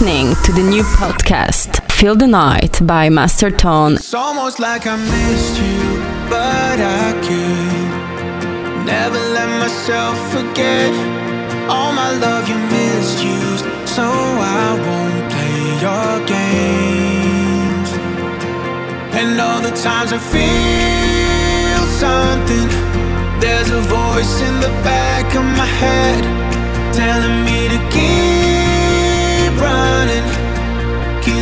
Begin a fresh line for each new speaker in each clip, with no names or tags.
Listening to the new podcast, Feel the Night by Master Tone.
It's almost like I missed you, but I could never let myself forget all my love you misused, so I won't play your games. And all the times I feel something, there's a voice in the back of my head telling me to keep.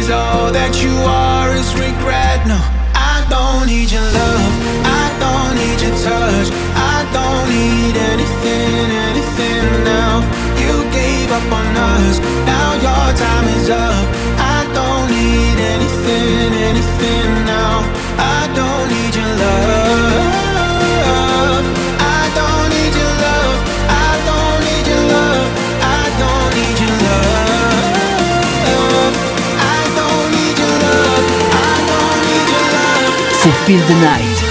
All that you are is regret. No, I don't need your love. I don't need your touch. I don't need anything, anything now. You gave up on us. Now your time is up. I don't need anything, anything now. I don't need your love.
Feel the Night.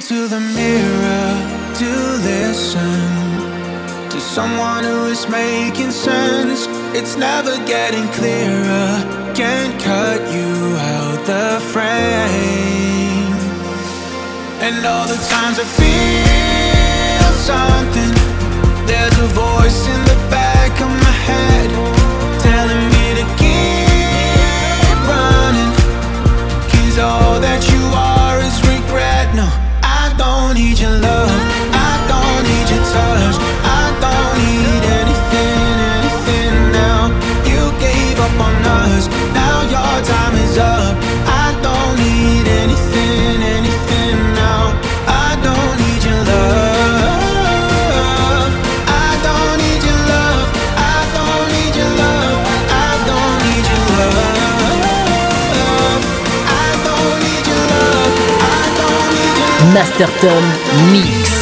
Into the mirror to listen to someone who is making sense. It's never getting clearer. Can't cut you out the frame. And all the times I feel something, there's a voice in the back of my head telling me up. Now your time is up. I don't need anything, anything now. I don't need your love. I don't need your love. I don't need your love. I don't need your love. I don't need your love. I don't need your love.
Mix.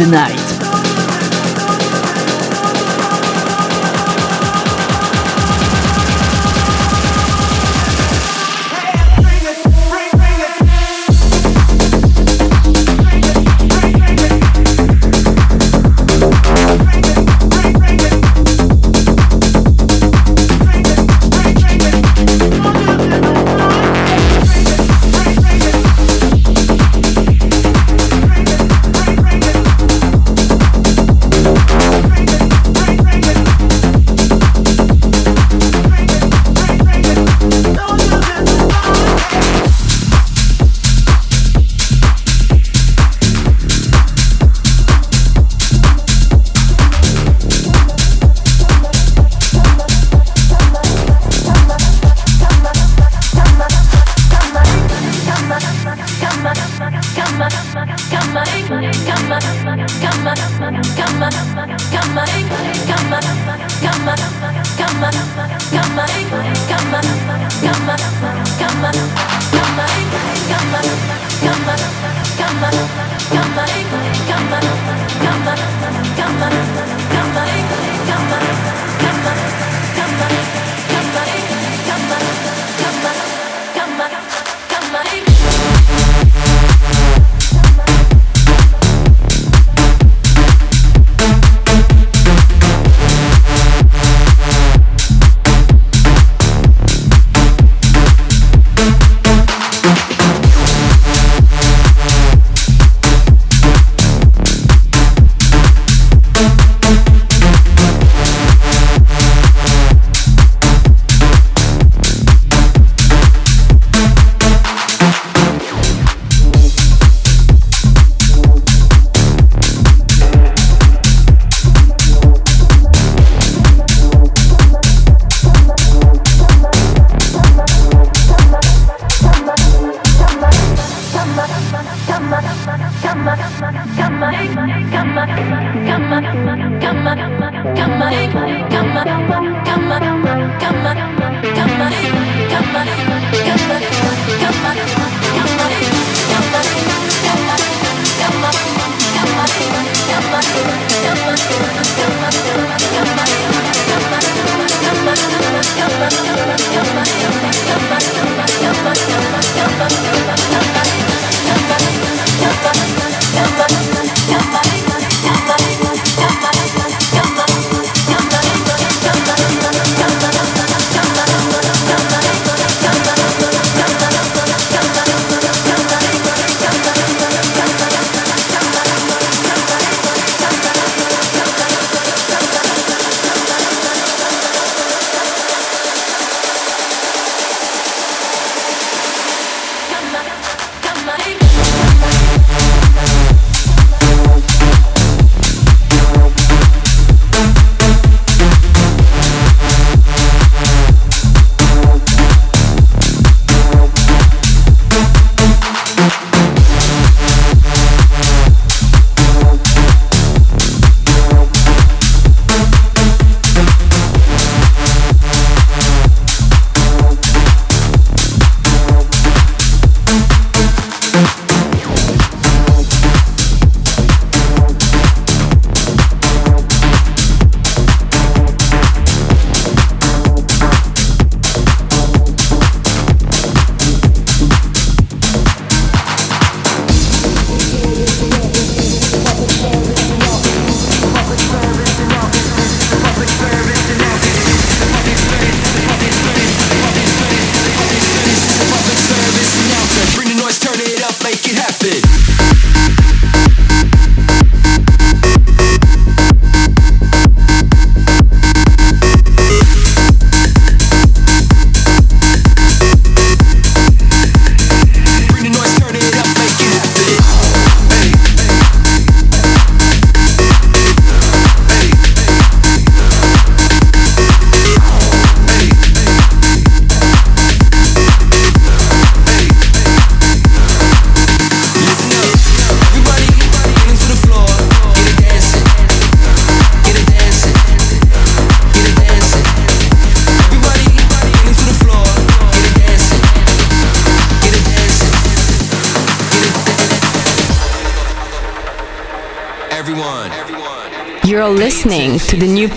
C'est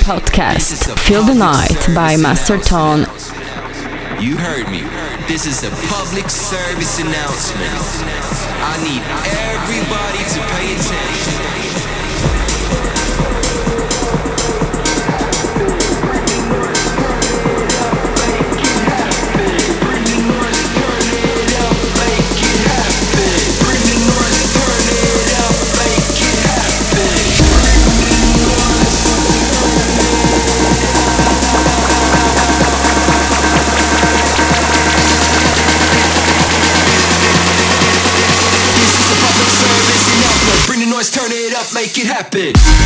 podcast, Feel the Night by Master Tone.
You heard me. This is a public service announcement. I need everybody to pay attention. Make it happen.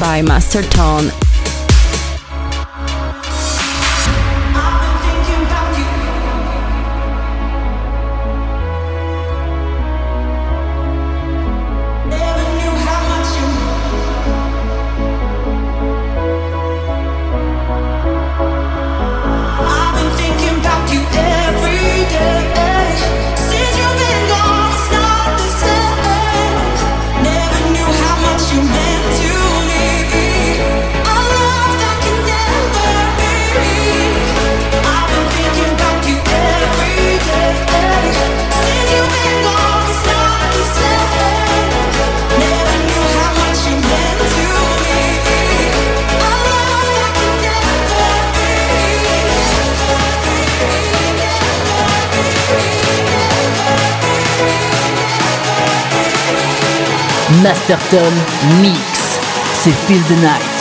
By Master Tone
Masterton Mix. C'est Feel the Night.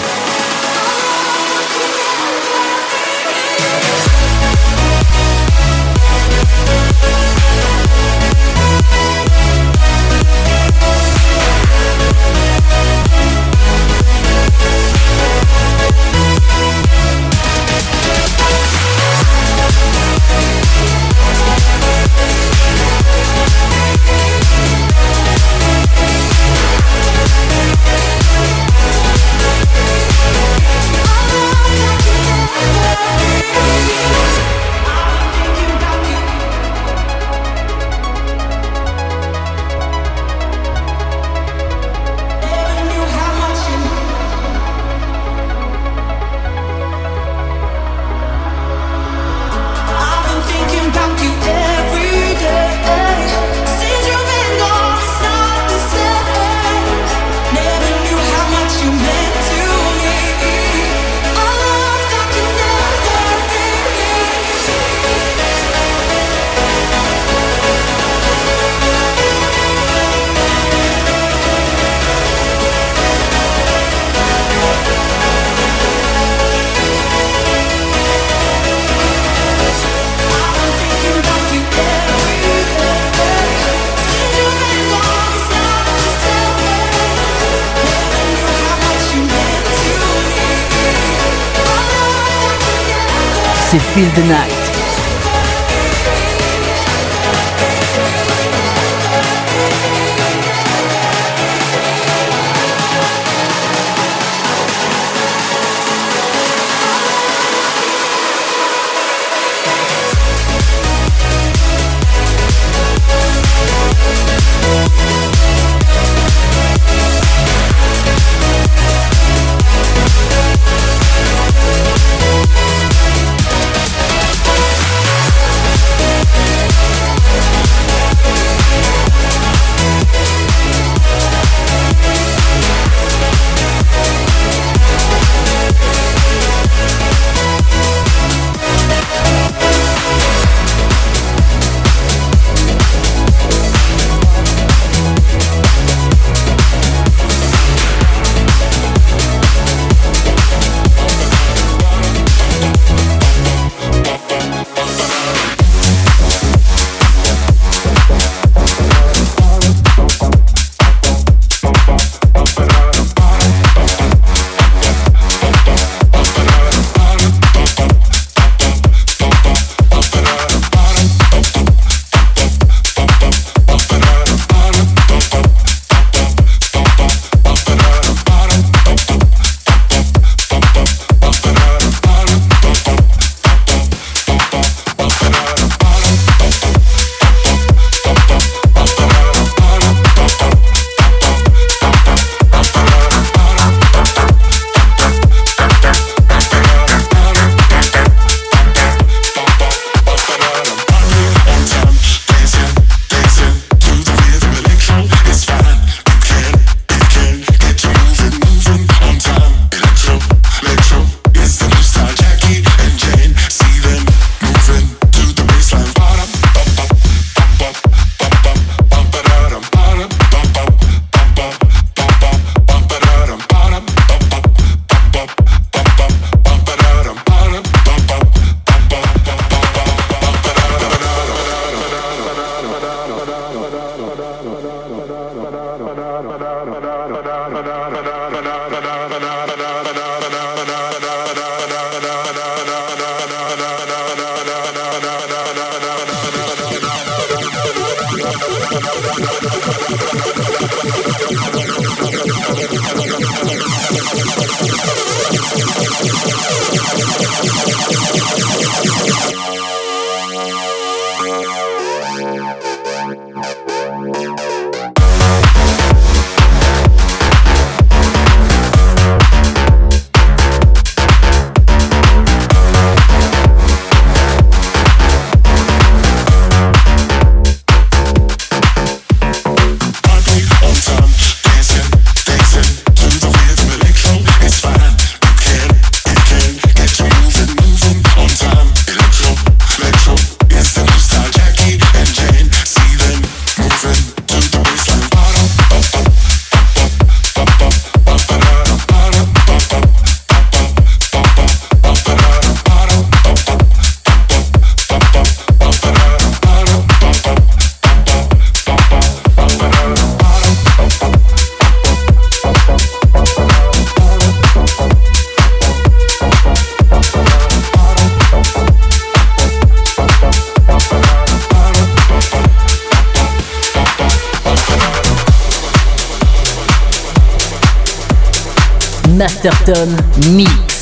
Feel the Night.
Masterton Mix.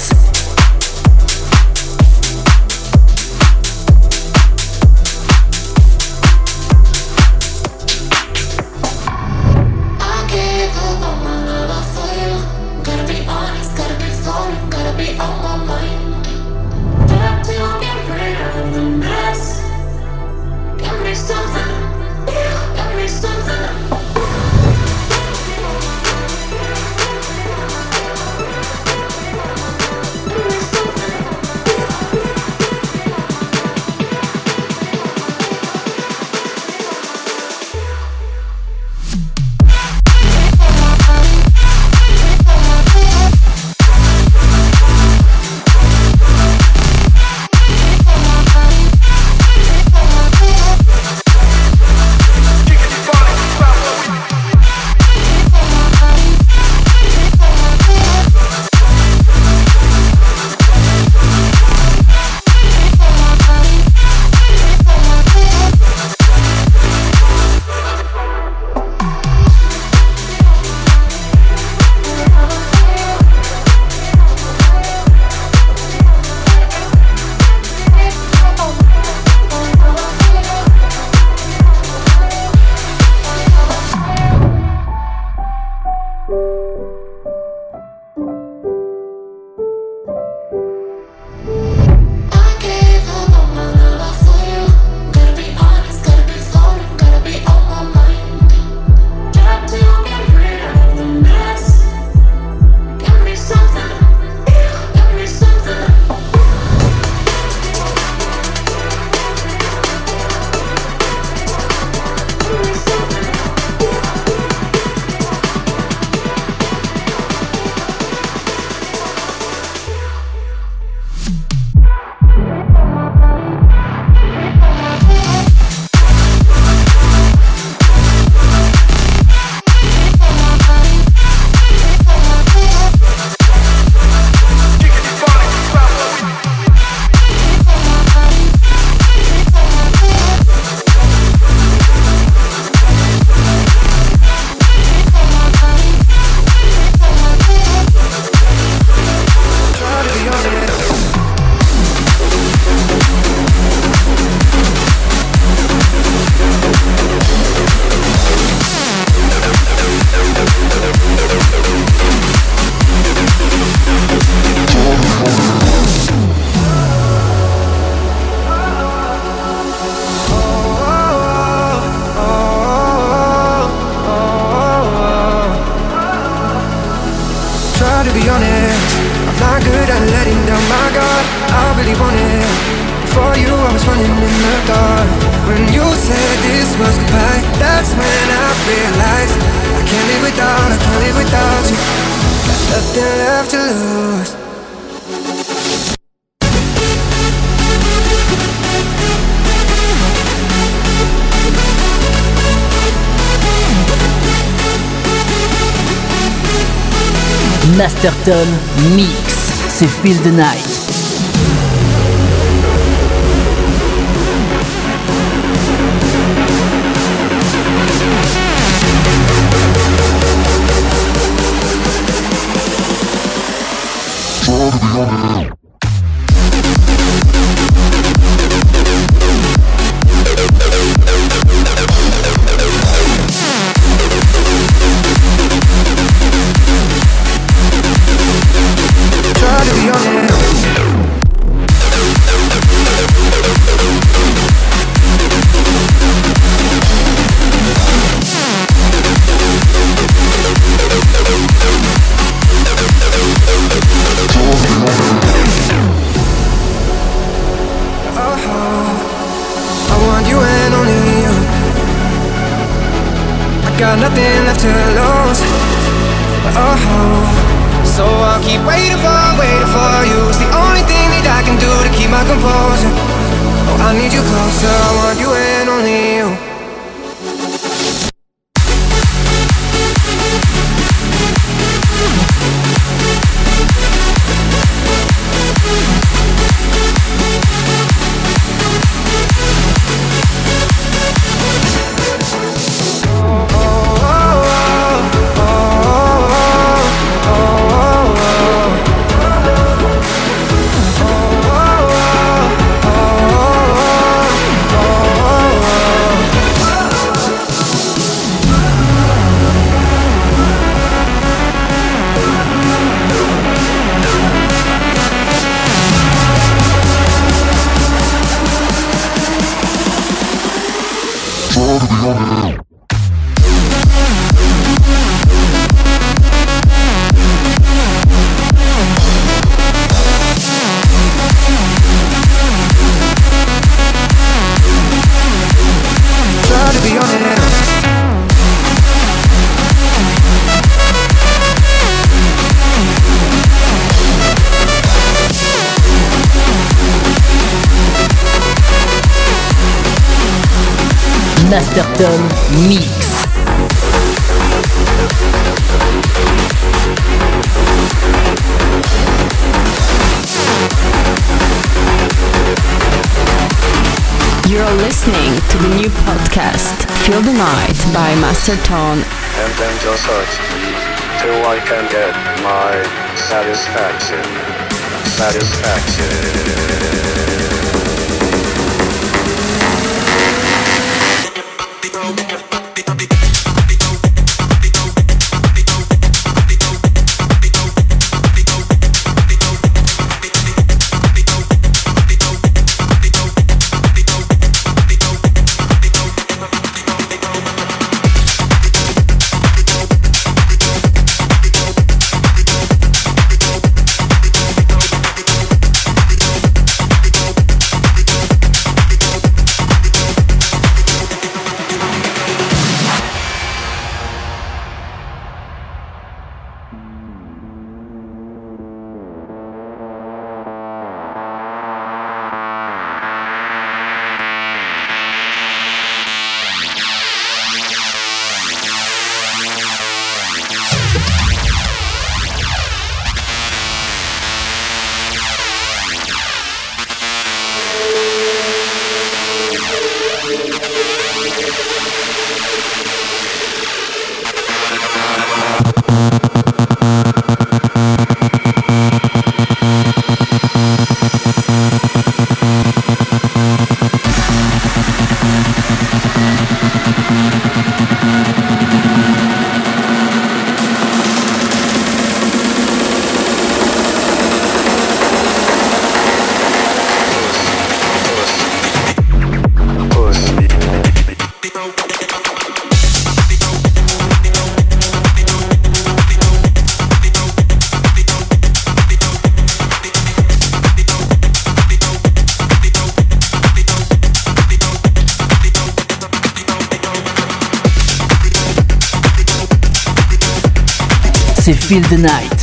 Mix, c'est Feel the Night. Master Tone Mix.
You're listening to the new podcast, Feel the Night by Master Tone.
And then just hurt me till I can get my satisfaction. Satisfaction.
Feel the Night.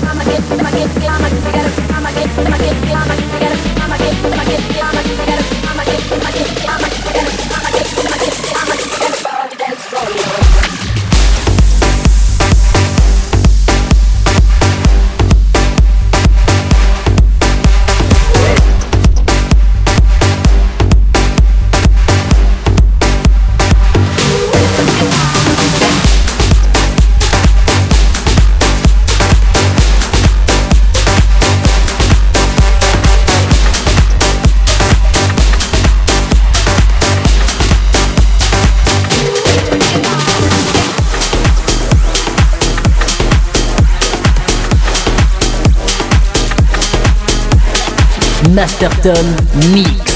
Master
Tone Mix.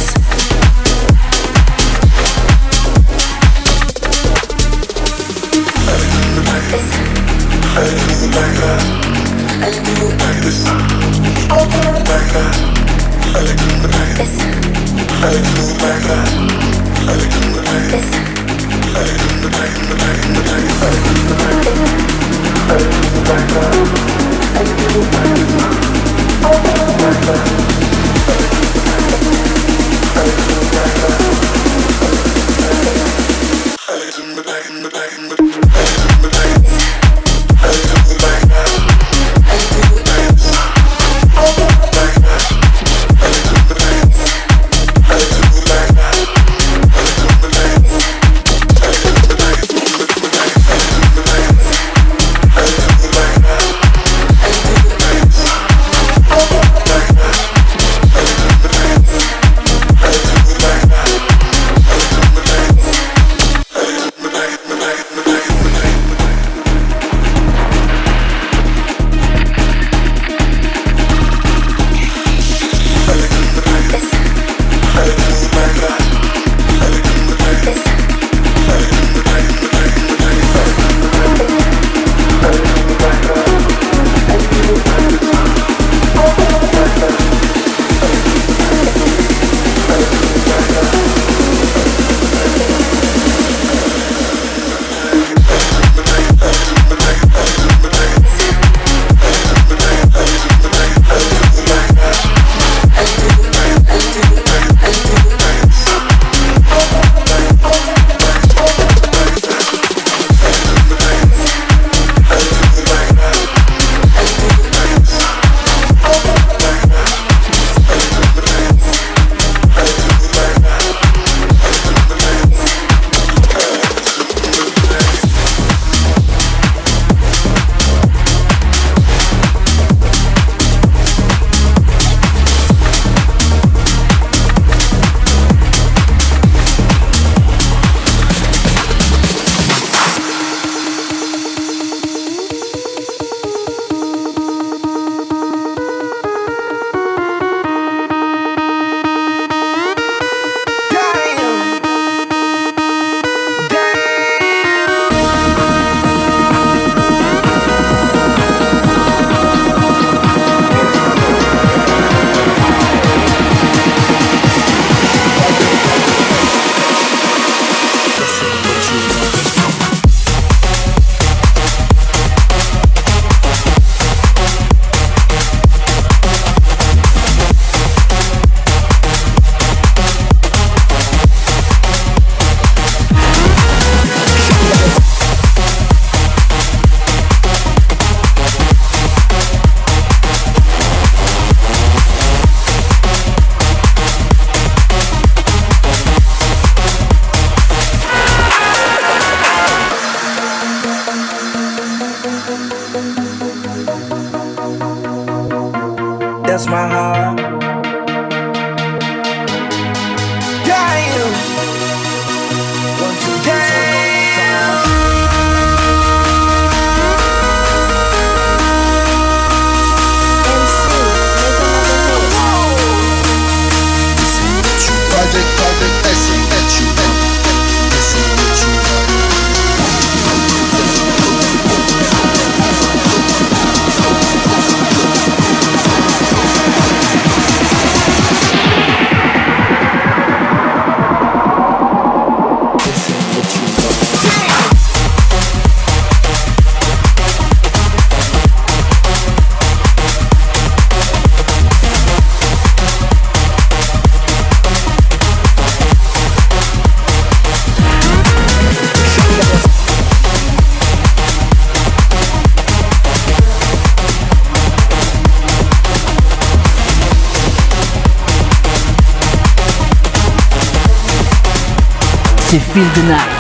The Night.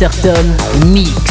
Masterton Mix.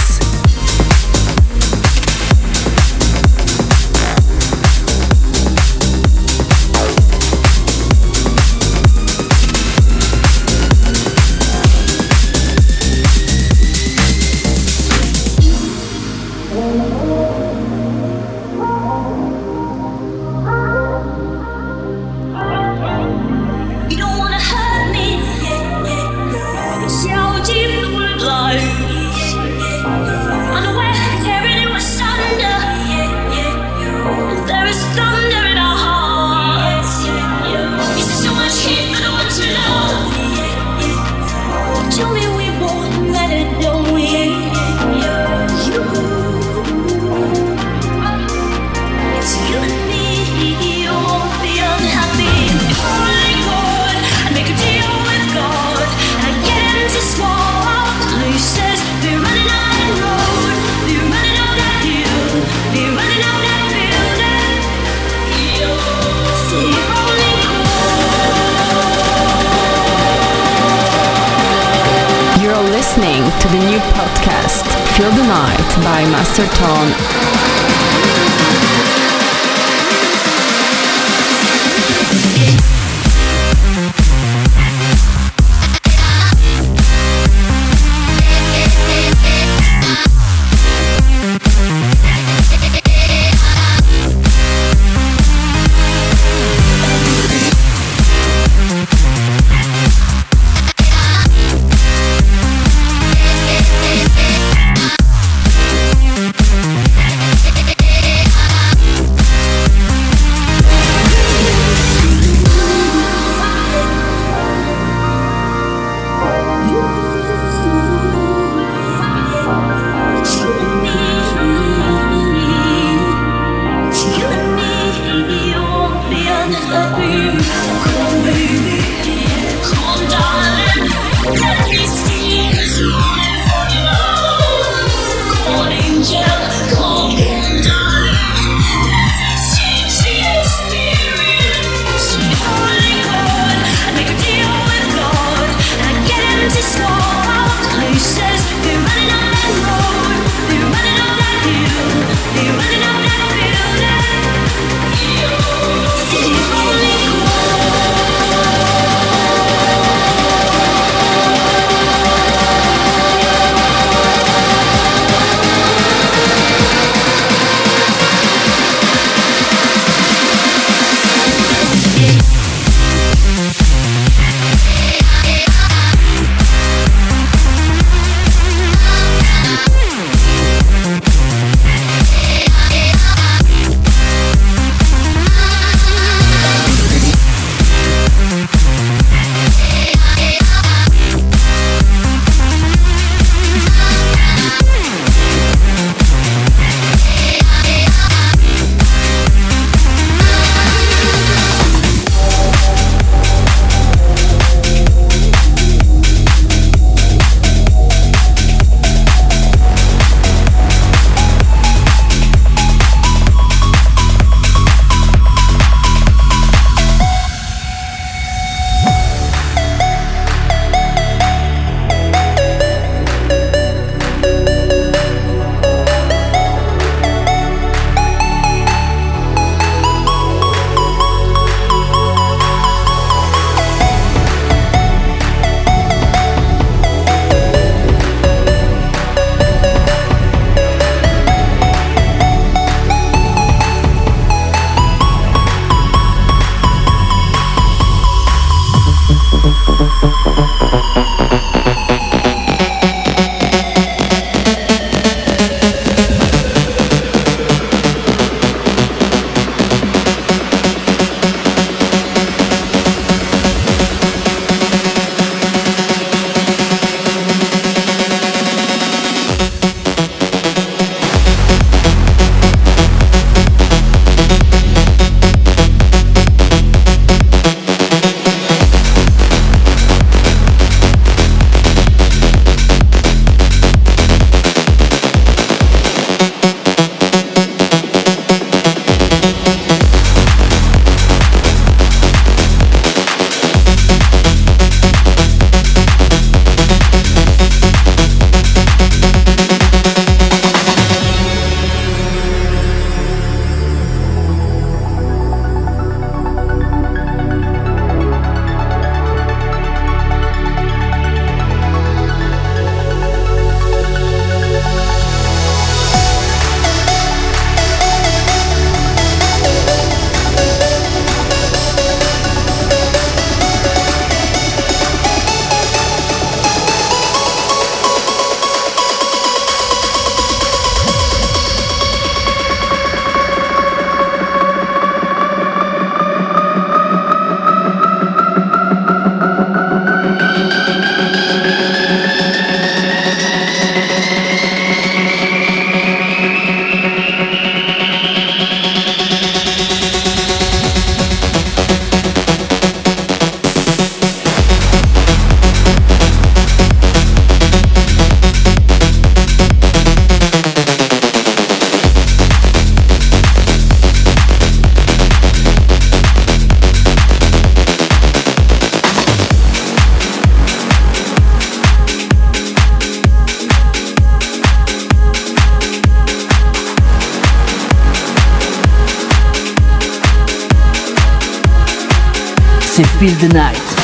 Feel the Night.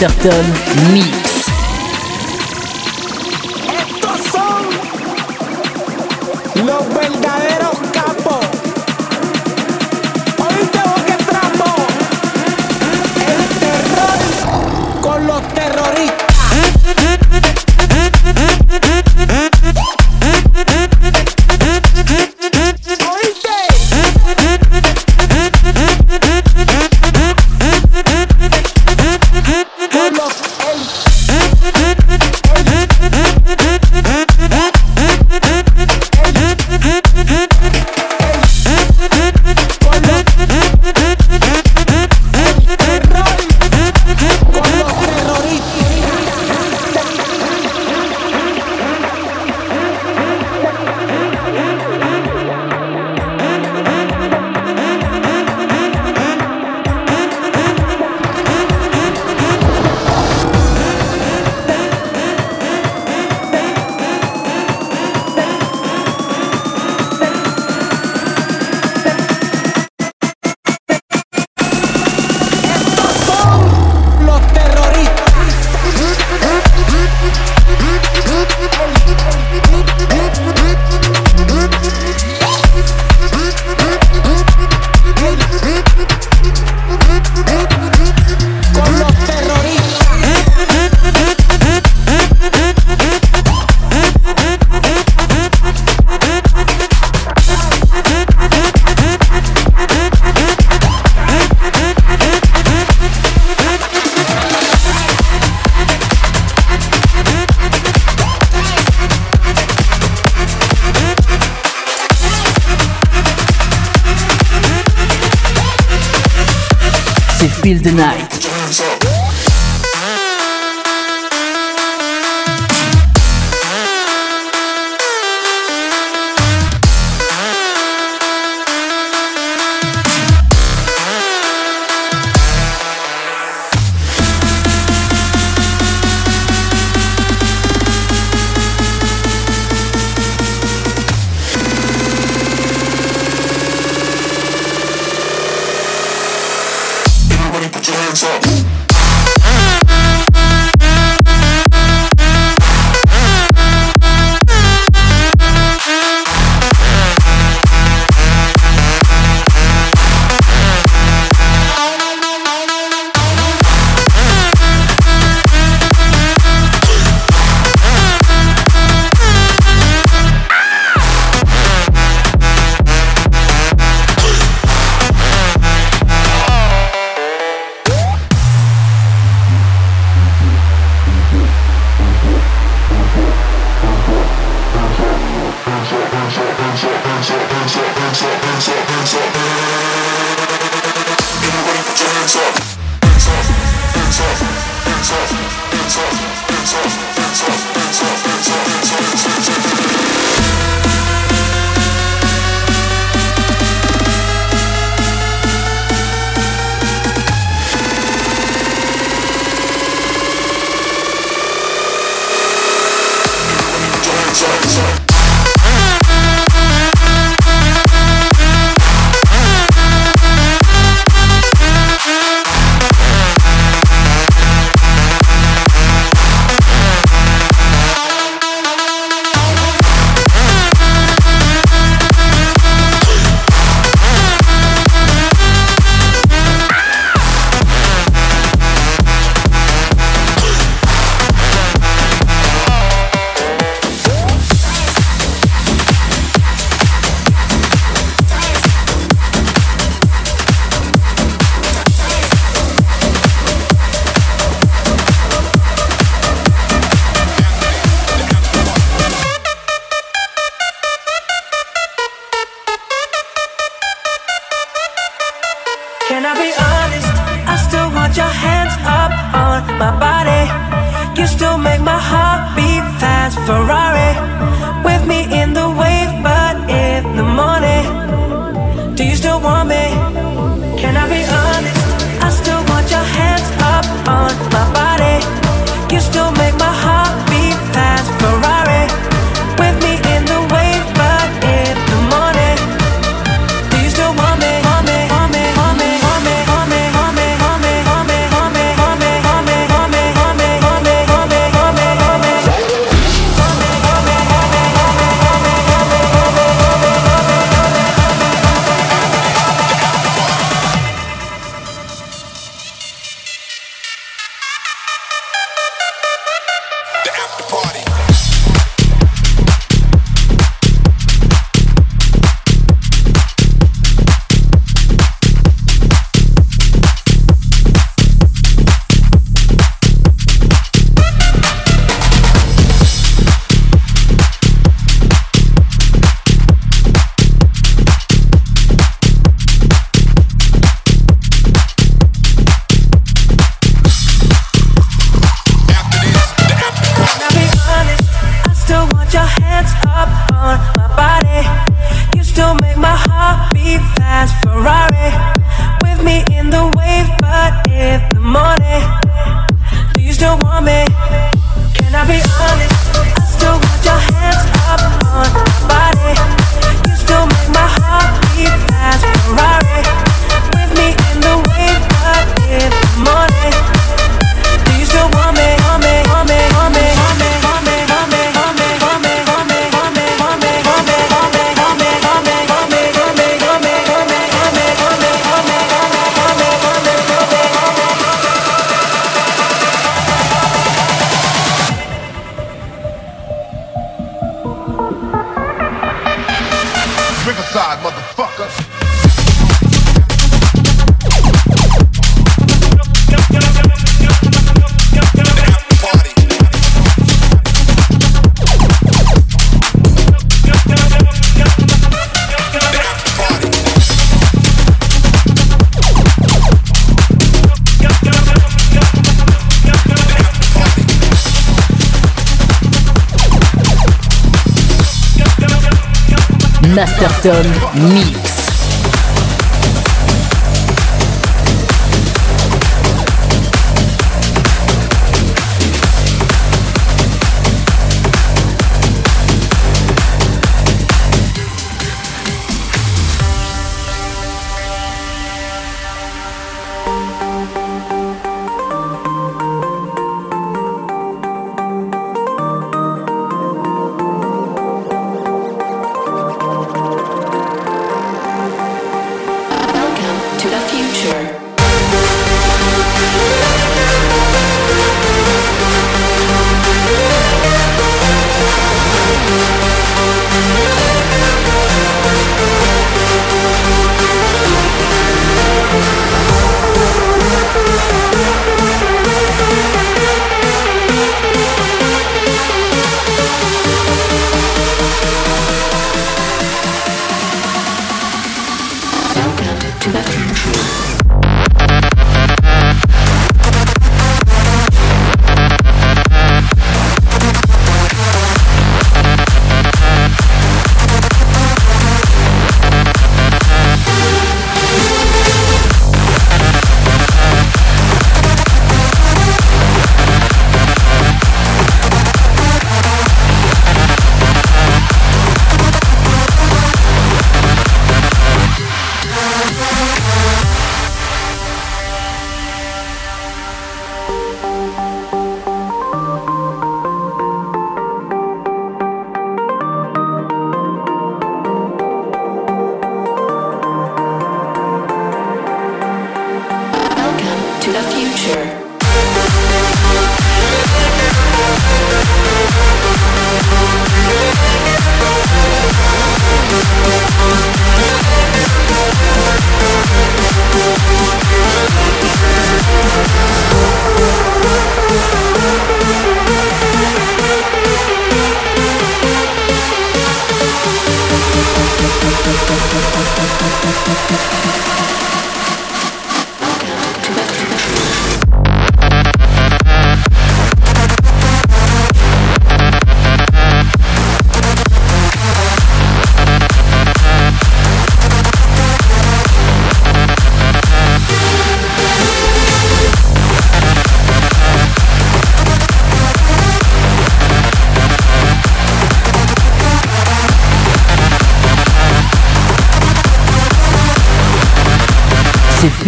Master
Tone Mix.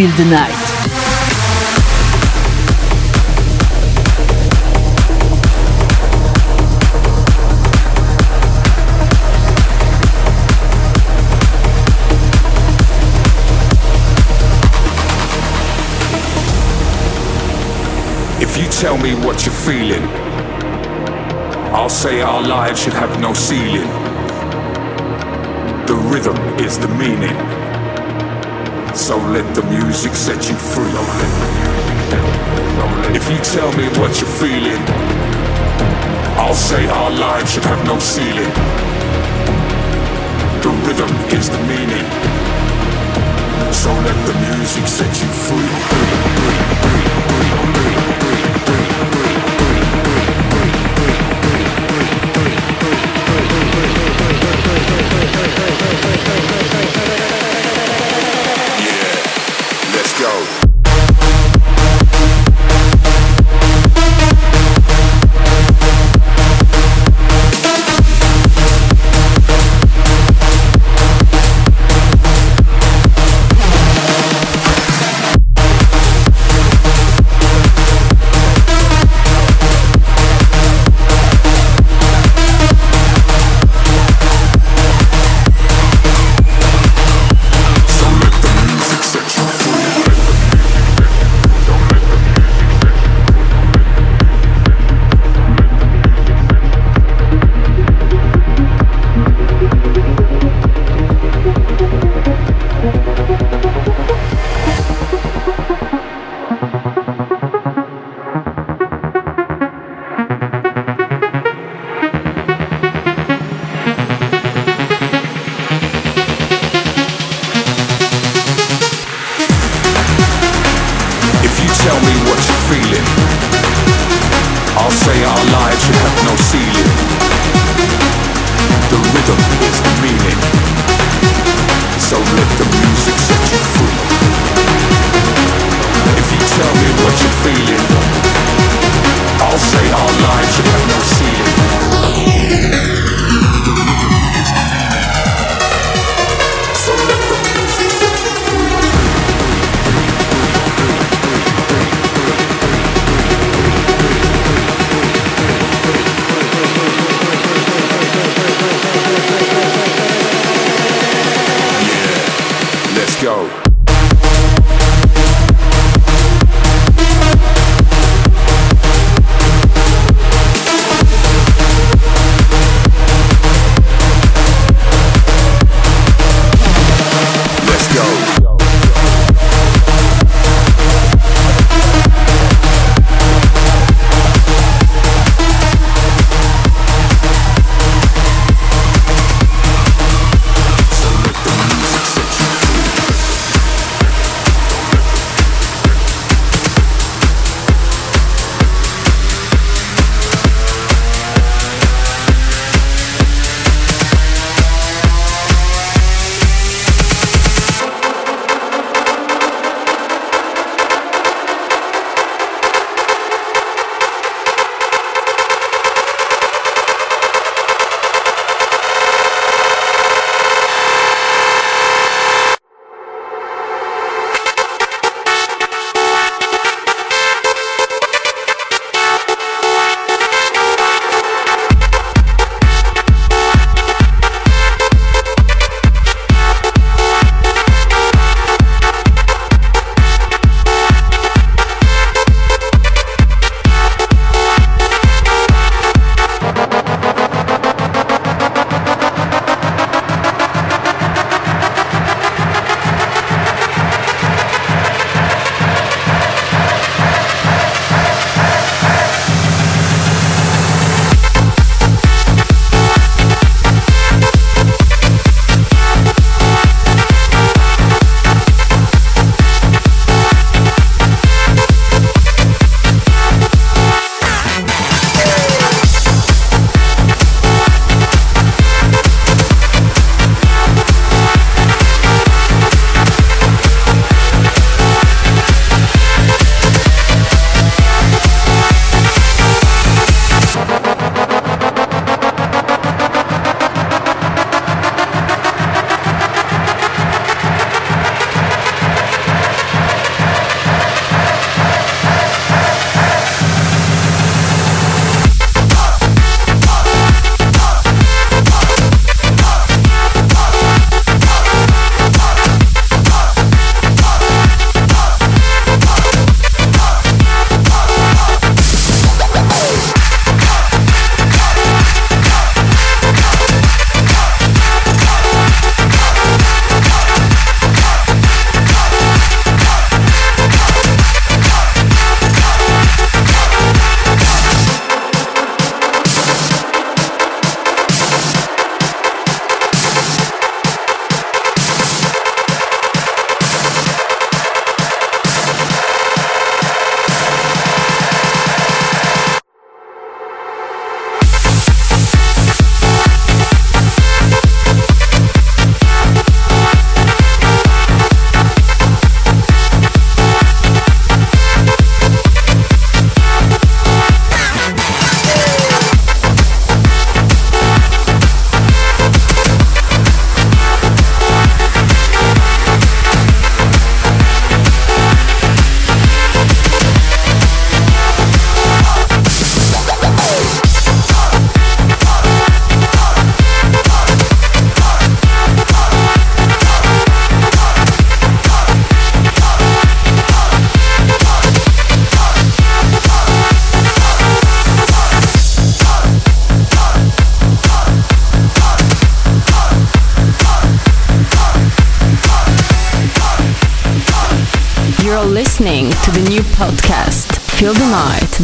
Feel the Night.
If you tell me what you're feeling, I'll say our lives should have no ceiling. The rhythm is the meaning. So let the music set you free. If you tell me what you're feeling, I'll say our lives should have no ceiling. The rhythm is the meaning. So let the music set you free.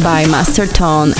By Master Tone.